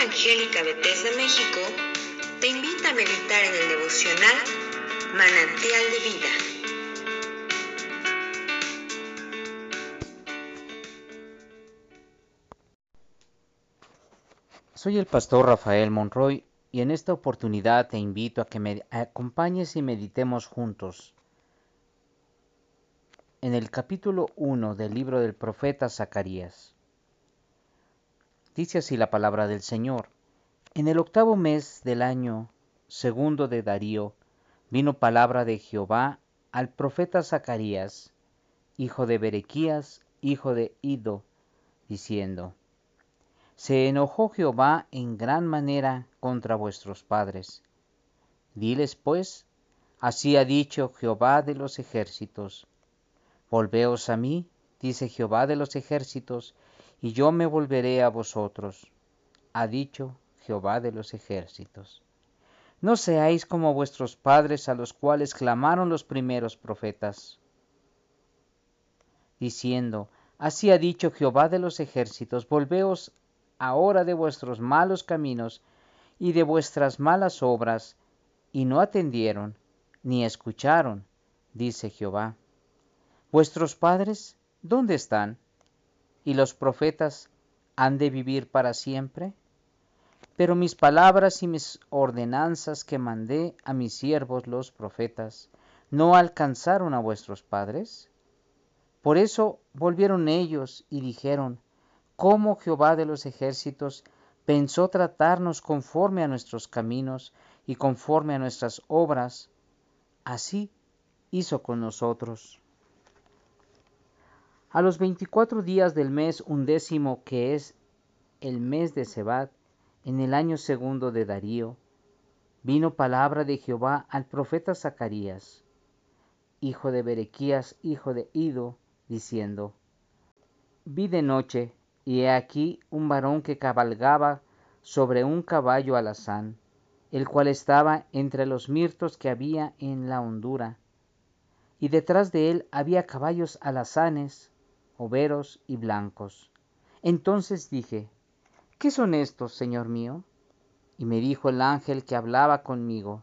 Evangélica Bethesda México te invita a meditar en el devocional Manantial de Vida. Soy el pastor Rafael Monroy y en esta oportunidad te invito a que me acompañes y meditemos juntos en el capítulo 1 del libro del profeta Zacarías. Dice así la palabra del Señor. En el octavo mes del año segundo de Darío, vino palabra de Jehová al profeta Zacarías, hijo de Berequías, hijo de Ido, diciendo, Se enojó Jehová en gran manera contra vuestros padres. Diles pues, así ha dicho Jehová de los ejércitos, Volveos a mí, dice Jehová de los ejércitos, y yo me volveré a vosotros, ha dicho Jehová de los ejércitos. No seáis como vuestros padres a los cuales clamaron los primeros profetas, diciendo, Así ha dicho Jehová de los ejércitos, volveos ahora de vuestros malos caminos y de vuestras malas obras, y no atendieron, ni escucharon, dice Jehová. Vuestros padres, ¿dónde están? Y los profetas han de vivir para siempre? Pero mis palabras y mis ordenanzas que mandé a mis siervos los profetas, ¿no alcanzaron a vuestros padres? Por eso volvieron ellos y dijeron, ¿cómo Jehová de los ejércitos pensó tratarnos conforme a nuestros caminos y conforme a nuestras obras? Así hizo con nosotros. A los veinticuatro días del mes undécimo, que es el mes de Sebat, en el año segundo de Darío, vino palabra de Jehová al profeta Zacarías, hijo de Berequías, hijo de Ido, diciendo, Vi de noche, y he aquí un varón que cabalgaba sobre un caballo alazán, el cual estaba entre los mirtos que había en la hondura, y detrás de él había caballos alazanes, overos y blancos. Entonces dije, ¿qué son estos, Señor mío? Y me dijo el ángel que hablaba conmigo,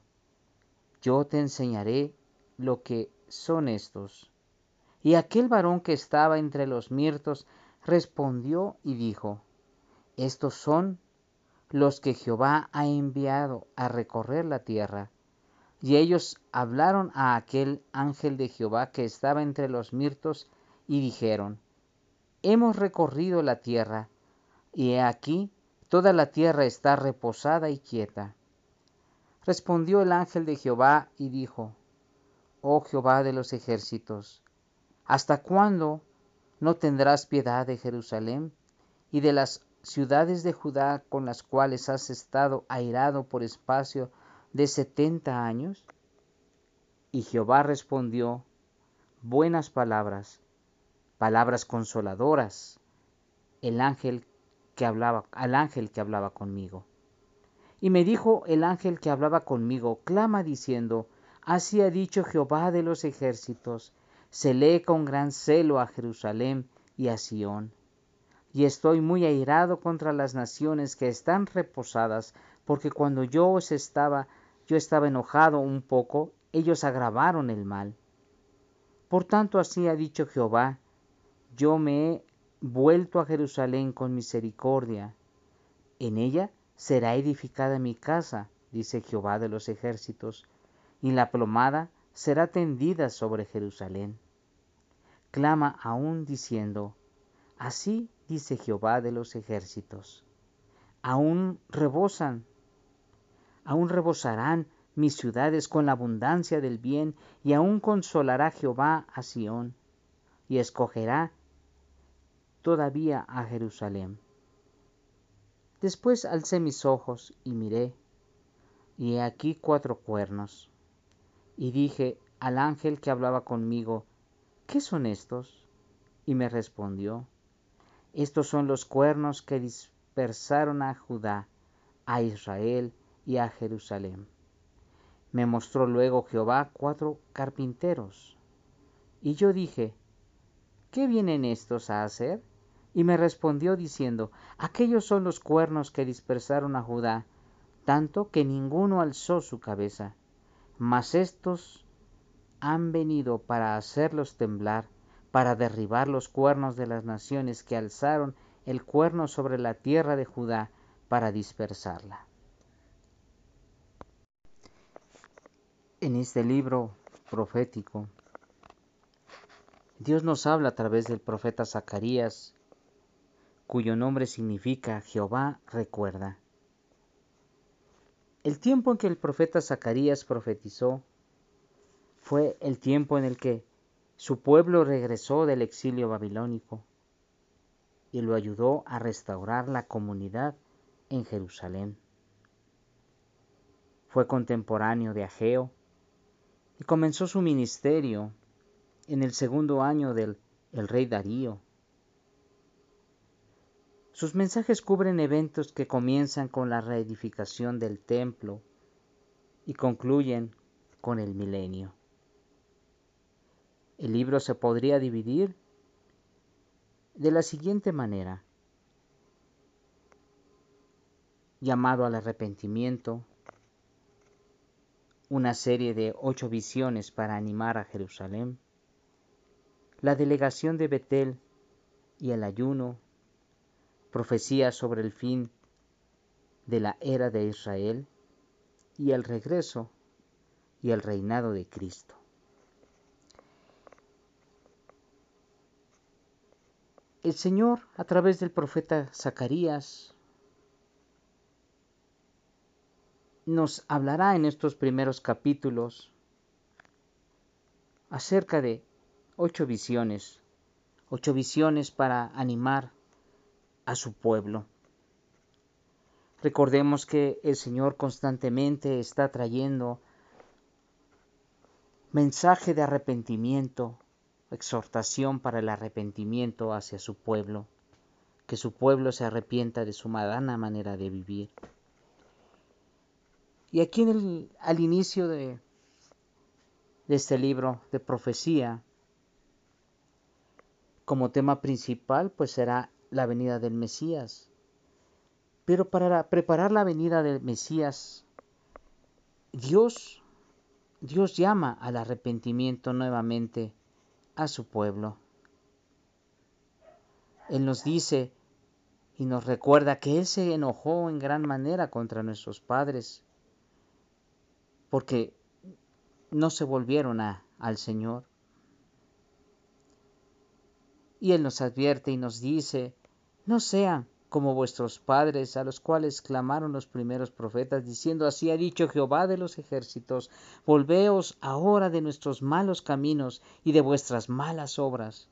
yo te enseñaré lo que son estos. Y aquel varón que estaba entre los mirtos respondió y dijo, estos son los que Jehová ha enviado a recorrer la tierra. Y ellos hablaron a aquel ángel de Jehová que estaba entre los mirtos y dijeron, hemos recorrido la tierra, y he aquí toda la tierra está reposada y quieta. Respondió el ángel de Jehová y dijo, Oh Jehová de los ejércitos, ¿hasta cuándo no tendrás piedad de Jerusalén y de las ciudades de Judá con las cuales has estado airado por espacio de setenta años? Y Jehová respondió, Buenas palabras palabras consoladoras el ángel que hablaba al ángel que hablaba conmigo. Y me dijo el ángel que hablaba conmigo, clama diciendo, Así ha dicho Jehová de los ejércitos, se lee con gran celo a Jerusalén y a Sión. Y estoy muy airado contra las naciones que están reposadas, porque cuando yo os estaba, yo estaba enojado un poco, ellos agravaron el mal. Por tanto así ha dicho Jehová, yo me he vuelto a Jerusalén con misericordia. En ella será edificada mi casa, dice Jehová de los ejércitos, y la plomada será tendida sobre Jerusalén. Clama aún diciendo, Así dice Jehová de los ejércitos. Aún rebosan, aún rebosarán mis ciudades con la abundancia del bien, y aún consolará Jehová a Sión, y escogerá todavía a Jerusalén. Después alcé mis ojos y miré, y he aquí cuatro cuernos. Y dije al ángel que hablaba conmigo, ¿qué son estos? Y me respondió, estos son los cuernos que dispersaron a Judá, a Israel y a Jerusalén. Me mostró luego Jehová cuatro carpinteros. Y yo dije, ¿qué vienen estos a hacer? Y me respondió diciendo, aquellos son los cuernos que dispersaron a Judá, tanto que ninguno alzó su cabeza. Mas estos han venido para hacerlos temblar, para derribar los cuernos de las naciones que alzaron el cuerno sobre la tierra de Judá, para dispersarla. En este libro profético, Dios nos habla a través del profeta Zacarías, cuyo nombre significa Jehová recuerda. El tiempo en que el profeta Zacarías profetizó fue el tiempo en el que su pueblo regresó del exilio babilónico y lo ayudó a restaurar la comunidad en Jerusalén. Fue contemporáneo de Ageo y comenzó su ministerio en el segundo año del rey Darío. Sus mensajes cubren eventos que comienzan con la reedificación del templo y concluyen con el milenio. El libro se podría dividir de la siguiente manera. Llamado al arrepentimiento, una serie de ocho visiones para animar a Jerusalén, la delegación de Betel y el ayuno, profecía sobre el fin de la era de Israel y el regreso y el reinado de Cristo. El Señor, a través del profeta Zacarías, nos hablará en estos primeros capítulos acerca de ocho visiones, ocho visiones para animar a su pueblo. Recordemos que el Señor constantemente está trayendo mensaje de arrepentimiento, exhortación para el arrepentimiento hacia su pueblo, que su pueblo se arrepienta de su malana manera de vivir. Y aquí en el, al inicio de, de este libro de profecía, como tema principal, pues será la venida del Mesías. Pero para preparar la venida del Mesías, Dios, Dios llama al arrepentimiento nuevamente a su pueblo. Él nos dice y nos recuerda que Él se enojó en gran manera contra nuestros padres porque no se volvieron a, al Señor. Y Él nos advierte y nos dice, no sean como vuestros padres, a los cuales clamaron los primeros profetas, diciendo, así ha dicho Jehová de los ejércitos, volveos ahora de nuestros malos caminos y de vuestras malas obras.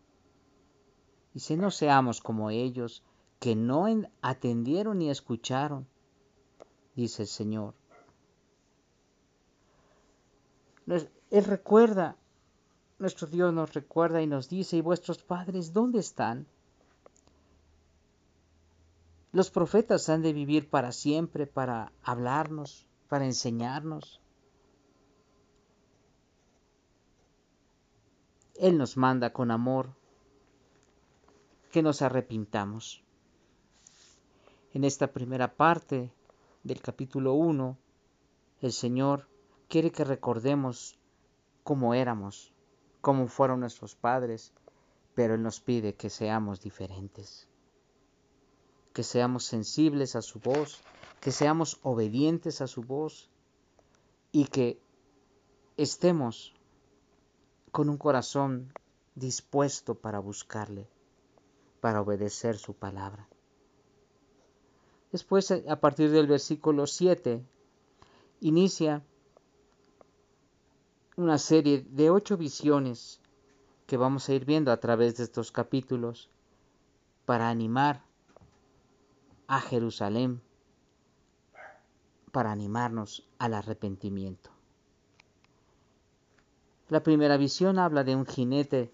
Y si no seamos como ellos, que no atendieron ni escucharon, dice el Señor. Él recuerda, nuestro Dios nos recuerda y nos dice, ¿y vuestros padres dónde están? Los profetas han de vivir para siempre, para hablarnos, para enseñarnos. Él nos manda con amor que nos arrepintamos. En esta primera parte del capítulo 1, el Señor quiere que recordemos cómo éramos, cómo fueron nuestros padres, pero Él nos pide que seamos diferentes que seamos sensibles a su voz, que seamos obedientes a su voz y que estemos con un corazón dispuesto para buscarle, para obedecer su palabra. Después, a partir del versículo 7, inicia una serie de ocho visiones que vamos a ir viendo a través de estos capítulos para animar a Jerusalén para animarnos al arrepentimiento. La primera visión habla de un jinete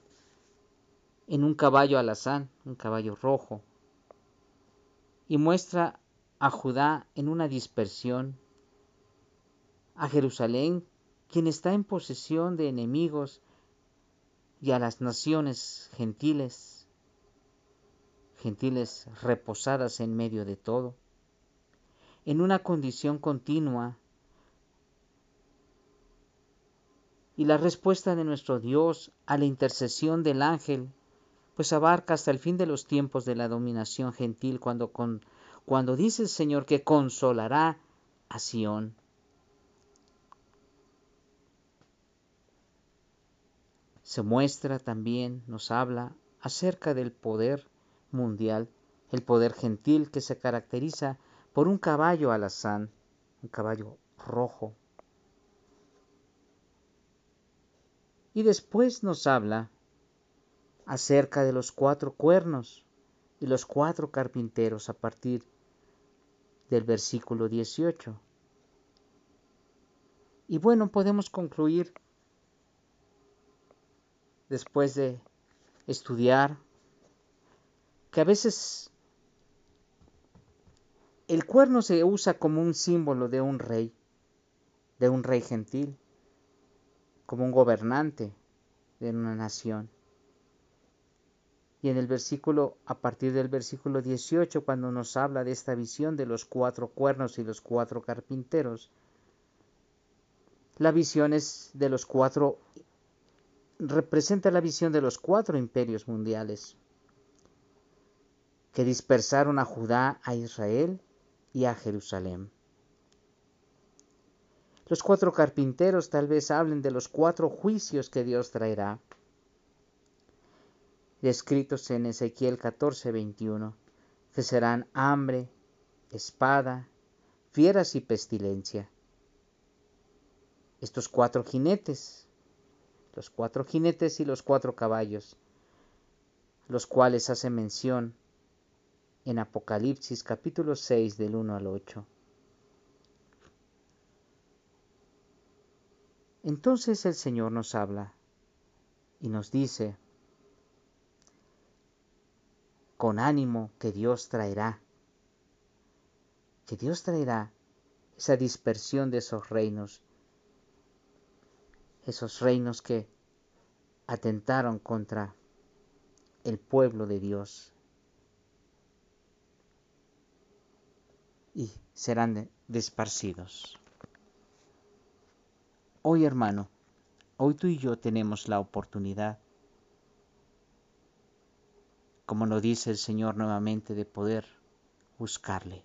en un caballo alazán, un caballo rojo, y muestra a Judá en una dispersión, a Jerusalén, quien está en posesión de enemigos, y a las naciones gentiles gentiles reposadas en medio de todo, en una condición continua. Y la respuesta de nuestro Dios a la intercesión del ángel, pues abarca hasta el fin de los tiempos de la dominación gentil, cuando, con, cuando dice el Señor que consolará a Sión. Se muestra también, nos habla acerca del poder mundial, el poder gentil que se caracteriza por un caballo alazán, un caballo rojo. Y después nos habla acerca de los cuatro cuernos y los cuatro carpinteros a partir del versículo 18. Y bueno, podemos concluir después de estudiar que a veces el cuerno se usa como un símbolo de un rey, de un rey gentil, como un gobernante de una nación. Y en el versículo, a partir del versículo 18, cuando nos habla de esta visión de los cuatro cuernos y los cuatro carpinteros, la visión es de los cuatro, representa la visión de los cuatro imperios mundiales que dispersaron a Judá, a Israel y a Jerusalén. Los cuatro carpinteros tal vez hablen de los cuatro juicios que Dios traerá, descritos en Ezequiel 14, 21, que serán hambre, espada, fieras y pestilencia. Estos cuatro jinetes, los cuatro jinetes y los cuatro caballos, los cuales hace mención en Apocalipsis capítulo 6 del 1 al 8. Entonces el Señor nos habla y nos dice, con ánimo que Dios traerá, que Dios traerá esa dispersión de esos reinos, esos reinos que atentaron contra el pueblo de Dios, y serán desparcidos. Hoy hermano, hoy tú y yo tenemos la oportunidad, como nos dice el Señor nuevamente, de poder buscarle.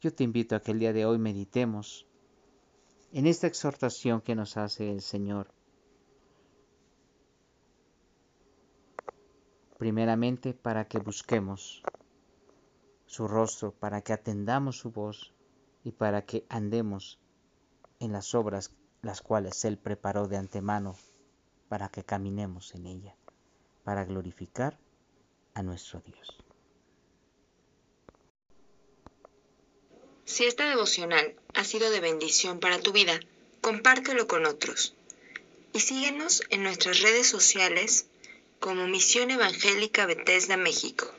Yo te invito a que el día de hoy meditemos en esta exhortación que nos hace el Señor. Primeramente para que busquemos su rostro, para que atendamos su voz y para que andemos en las obras las cuales Él preparó de antemano para que caminemos en ella, para glorificar a nuestro Dios. Si esta devocional ha sido de bendición para tu vida, compártelo con otros. Y síguenos en nuestras redes sociales como Misión Evangélica Bethesda México.